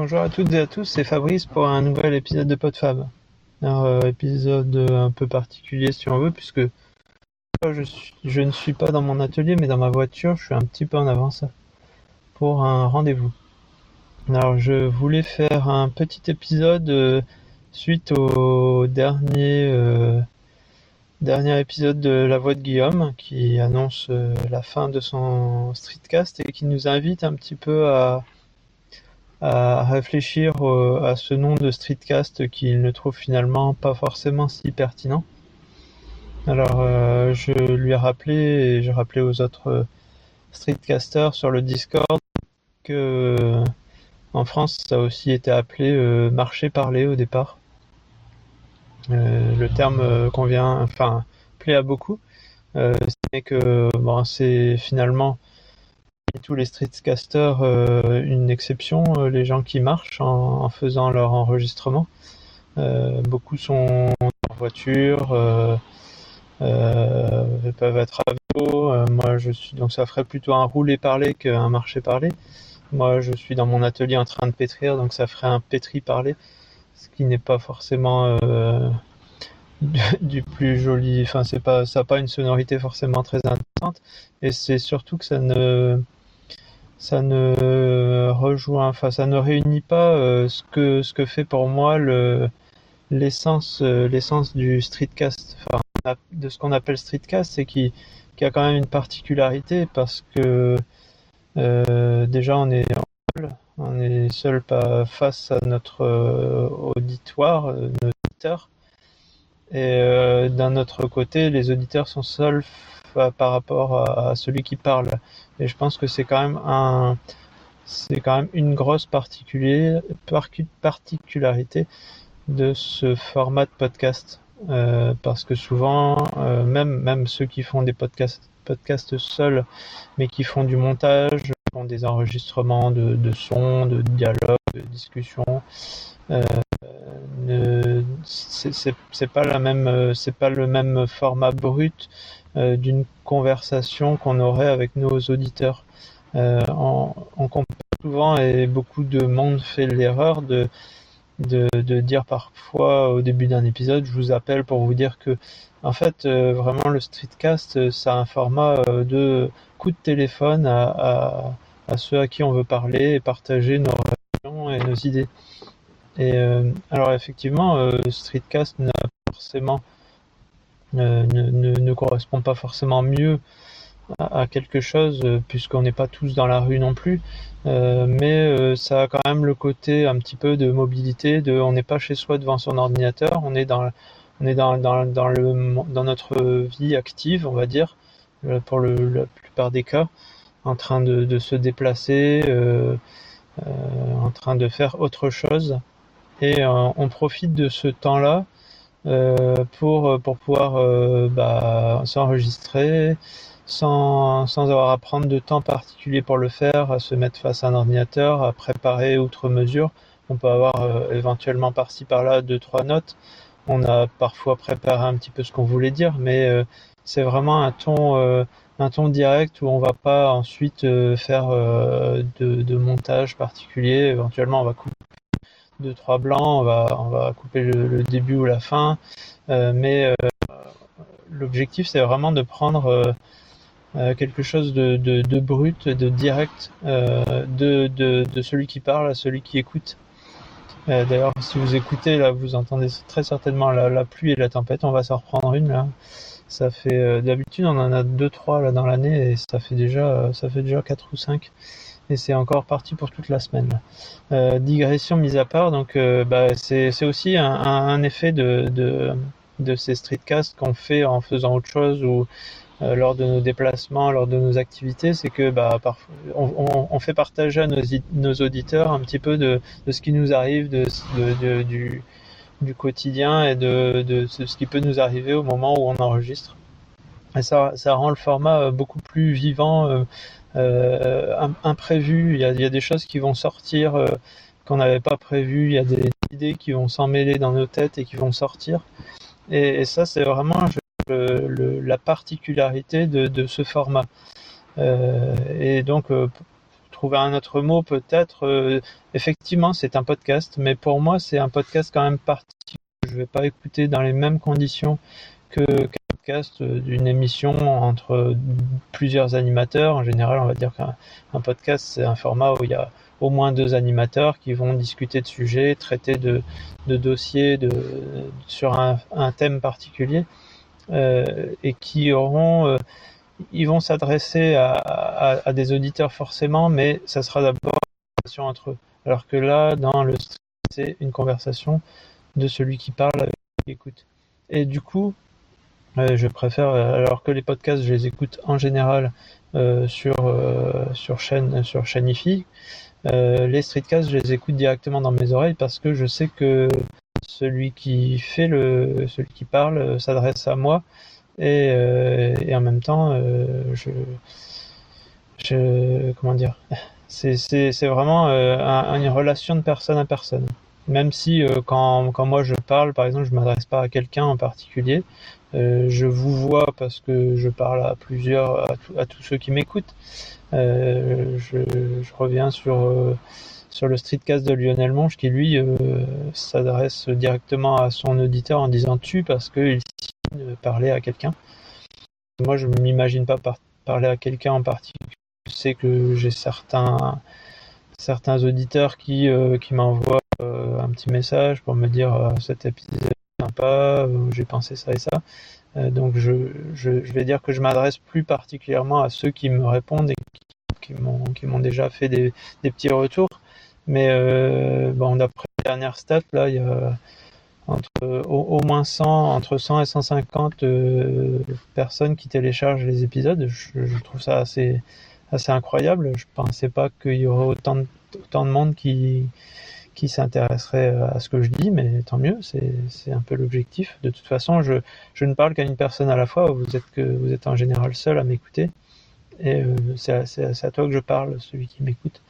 Bonjour à toutes et à tous, c'est Fabrice pour un nouvel épisode de PodFab. Un euh, épisode un peu particulier si on veut, puisque je, je, ne suis pas dans mon atelier mais dans ma voiture, je suis un petit peu en avance pour un rendez-vous. Alors je voulais faire un petit épisode euh, suite au dernier, euh, dernier épisode de La Voix de Guillaume qui annonce la fin de son streetcast et qui nous invite un petit peu à à réfléchir à ce nom de streetcast qu'il ne trouve finalement pas forcément si pertinent. Alors euh, je lui ai rappelé et j'ai rappelé aux autres euh, streetcasters sur le Discord que en France ça a aussi été appelé euh, marché parlé au départ. le terme convient, enfin plaît à beaucoup. c'est que bon, c'est finalement tous les streetcasters euh, une exception, euh, les gens qui marchent en, faisant leur enregistrement. Euh, beaucoup sont en voiture, peuvent être à vélo. moi, je suis donc ça ferait plutôt un rouler parler qu'un marcher parler. Moi, je suis dans mon atelier en train de pétrir, donc ça ferait un pétri parler, ce qui n'est pas forcément du, plus joli. Enfin, c'est pas, ça n'a pas une sonorité forcément très intéressante, et c'est surtout que ça ne ça ne rejoint, enfin ça ne réunit pas euh, ce que ce que fait pour moi le l'essence euh, l'essence du streetcast, enfin de ce qu'on appelle streetcast, c'est qui qui a quand même une particularité parce que euh, déjà on est seul, on est seul face à notre auditoire, nos auditeurs, et d'un autre côté les auditeurs sont seuls par rapport à, celui qui parle. Et je pense que c'est quand même un, c'est quand même une grosse particularité de ce format de podcast. Euh, parce que souvent, euh, même, même ceux qui font des podcasts, seuls, mais qui font du montage, font des enregistrements de, sons, de dialogues, de discussions, euh, c'est pas c'est pas le même format brut euh, d'une conversation qu'on aurait avec nos auditeurs. Euh, on, compare souvent et beaucoup de monde fait l'erreur de, de, dire parfois au début d'un épisode, je vous appelle pour vous dire que, en fait, euh, vraiment le streetcast, c'est un format de coup de téléphone à, à, ceux à qui on veut parler et partager nos réactions et nos idées. Et alors effectivement, streetcast n'a forcément euh, ne, correspond pas forcément mieux à, quelque chose euh, puisqu'on n'est pas tous dans la rue non plus. Euh, mais ça a quand même le côté un petit peu de mobilité de on n'est pas chez soi devant son ordinateur on est dans on est dans, dans, notre vie active on va dire pour le, la plupart des cas en train de se déplacer en train de faire autre chose et on profite de ce temps là euh, pour, euh, pour pouvoir euh, bah, s'enregistrer sans, sans avoir à prendre de temps particulier pour le faire, à se mettre face à un ordinateur, à préparer outre mesure. On peut avoir éventuellement par-ci par-là deux trois notes. On a parfois préparé un petit peu ce qu'on voulait dire, mais c'est vraiment un ton un ton direct où on va pas ensuite faire de, de, montage particulier. Éventuellement, on va couper deux trois blancs, on va couper le, début ou la fin, euh, mais euh, l'objectif c'est vraiment de prendre euh, quelque chose de, de, brut, de direct, de, de, celui qui parle à celui qui écoute. D'ailleurs, si vous écoutez, là, vous entendez très certainement la, pluie et la tempête. On va s'en reprendre une là. Ça fait d'habitude, on en a deux, trois là dans l'année et ça fait déjà, ça fait déjà quatre ou cinq et c'est encore parti pour toute la semaine. Euh, digression mise à part, donc euh, bah, c'est aussi un, effet de, de, ces streetcasts qu'on fait en faisant autre chose ou euh, lors de nos déplacements, lors de nos activités, c'est que bah, parfois, on, fait partager à nos, nos, auditeurs un petit peu de, de ce qui nous arrive, de, du, du quotidien et de, de ce qui peut nous arriver au moment où on enregistre. Et ça, ça rend le format beaucoup plus vivant, euh, imprévu. Il y, a, des choses qui vont sortir euh, qu'on n'avait pas prévues. Il y a des idées qui vont s'emmêler dans nos têtes et qui vont sortir. Et, ça, c'est vraiment la particularité de, ce format. Euh, et donc, trouver un autre mot peut-être. effectivement, c'est un podcast, mais pour moi, c'est un podcast quand même particulier. Je vais pas écouter dans les mêmes conditions que podcast d'une émission entre plusieurs animateurs. En général, on va dire qu'un podcast, c'est un format où il y a au moins deux animateurs qui vont discuter de sujets, traiter de, dossiers de, sur un, thème particulier euh, et qui auront, euh, ils vont s'adresser à, à, à, des auditeurs forcément, mais ça sera d'abord une conversation entre eux. Alors que là, dans le stream, c'est une conversation de celui qui parle avec celui qui écoute. Et du coup, euh, je préfère, alors que les podcasts, je les écoute en général euh, sur, euh, sur chaîne, sur euh, les streetcasts, je les écoute directement dans mes oreilles parce que je sais que celui qui fait le, celui qui parle euh, s'adresse à moi et, euh, et, en même temps, euh, je, je, comment dire, c'est, vraiment un, une relation de personne à personne. Même si quand, quand moi je parle, par exemple, je m'adresse pas à quelqu'un en particulier, je vous vois parce que je parle à plusieurs, à, tous ceux qui m'écoutent. Euh, je, je, reviens sur, euh, sur le streetcast de Lionel Monge qui lui euh, s'adresse directement à son auditeur en disant tu parce qu'il parler à quelqu'un. Moi je ne m'imagine pas par parler à quelqu'un en particulier. Je sais que j'ai certains certains auditeurs qui, euh, qui m'envoient euh, un petit message pour me dire euh, cet épisode est sympa, j'ai pensé ça et ça. Euh, donc je, vais dire que je m'adresse plus particulièrement à ceux qui me répondent et qui, m'ont déjà fait des, petits retours. Mais euh, bon, d'après les dernières stats, là, il y a entre au, moins 100, entre 100 et 150 euh, personnes qui téléchargent les épisodes. Je, trouve ça assez, incroyable. Je pensais pas qu'il y aurait autant de monde qui, qui s'intéresserait à ce que je dis, mais tant mieux, c'est un peu l'objectif. De toute façon, je, ne parle qu'à une personne à la fois, vous êtes, que, vous êtes en général seul à m'écouter, et euh, c'est à, à, toi que je parle, celui qui m'écoute.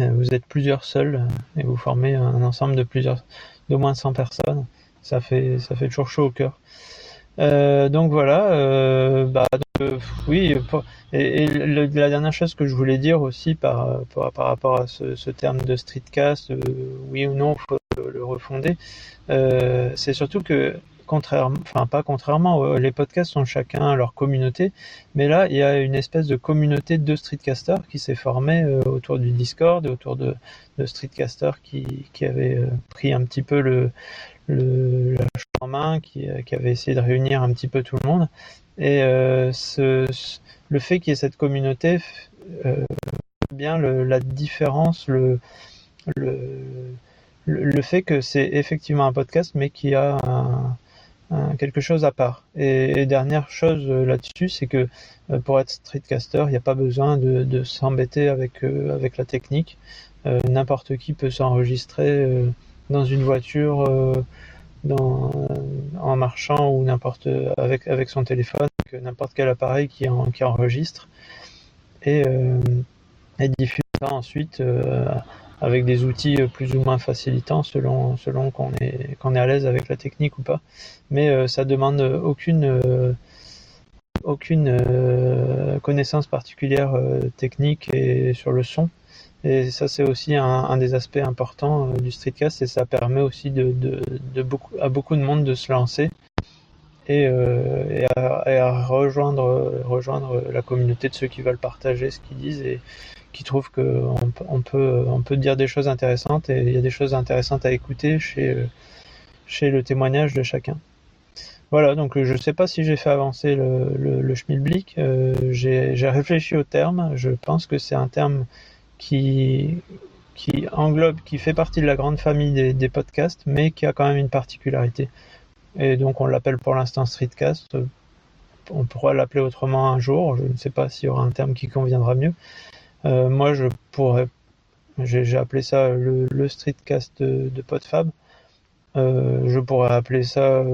Euh, vous êtes plusieurs seuls, et vous formez un ensemble de plusieurs, d'au moins 100 personnes, ça fait, ça fait toujours chaud au cœur. Euh, donc voilà, euh, bah, euh, oui, et, la dernière chose que je voulais dire aussi par, par, par rapport à ce, terme de streetcast, euh, oui ou non, faut le refonder, euh, c'est surtout que contrairement, enfin pas contrairement, les podcasts sont chacun leur communauté, mais là il y a une espèce de communauté de streetcasters qui s'est formée euh, autour du Discord autour de, de streetcasters qui, qui avaient pris un petit peu le, le, la en main, qui, qui avait essayé de réunir un petit peu tout le monde. Et euh, le fait qu'il y ait cette communauté, euh, bien la différence, le, le, le fait que c'est effectivement un podcast, mais qui a quelque chose à part. Et, dernière chose là-dessus, c'est que euh, pour être streetcaster, il n'y a pas besoin de, s'embêter avec, euh, avec la technique. Euh, n'importe qui peut s'enregistrer dans une voiture, dans, en marchant ou n'importe avec avec son téléphone, n'importe quel appareil qui, en, qui enregistre et, euh, diffuse ça ensuite euh, avec des outils plus ou moins facilitants selon selon qu'on est est à l'aise avec la technique ou pas. Mais euh, ça demande aucune aucune euh, connaissance particulière technique et sur le son. Et ça, c'est aussi un, des aspects importants du streetcast et ça permet aussi de, beaucoup, à beaucoup de monde de se lancer et, euh, et, à, rejoindre, rejoindre la communauté de ceux qui veulent partager ce qu'ils disent et qui trouvent qu'on on peut, on peut dire des choses intéressantes et il y a des choses intéressantes à écouter chez, chez le témoignage de chacun. Voilà, donc je ne sais pas si j'ai fait avancer le, le, le schmilblick. Euh, j'ai réfléchi au terme. Je pense que c'est un terme qui, englobe, qui fait partie de la grande famille des, podcasts, mais qui a quand même une particularité. Et donc on l'appelle pour l'instant streetcast. On pourra l'appeler autrement un jour. Je ne sais pas s'il y aura un terme qui conviendra mieux. Euh, moi, je pourrais, j'ai appelé ça le, streetcast de, PodFab. Euh, je pourrais appeler ça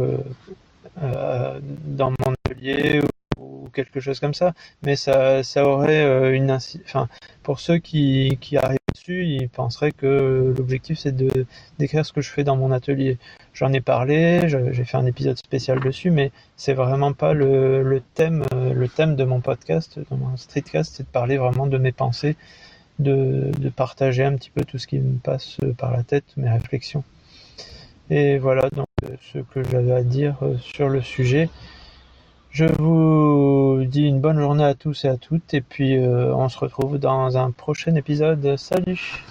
euh, dans mon atelier ou quelque chose comme ça, mais ça, aurait une enfin pour ceux qui, arrivent dessus, ils penseraient que l'objectif c'est de d'écrire ce que je fais dans mon atelier. J'en ai parlé, j'ai fait un épisode spécial dessus, mais c'est vraiment pas le, thème euh, de mon podcast, de mon streetcast, c'est de parler vraiment de mes pensées de, de, partager un petit peu tout ce qui me passe par la tête, mes réflexions. Et voilà donc ce que j'avais à dire sur le sujet. Je vous dis une bonne journée à tous et à toutes, et puis on se retrouve dans un prochain épisode. Salut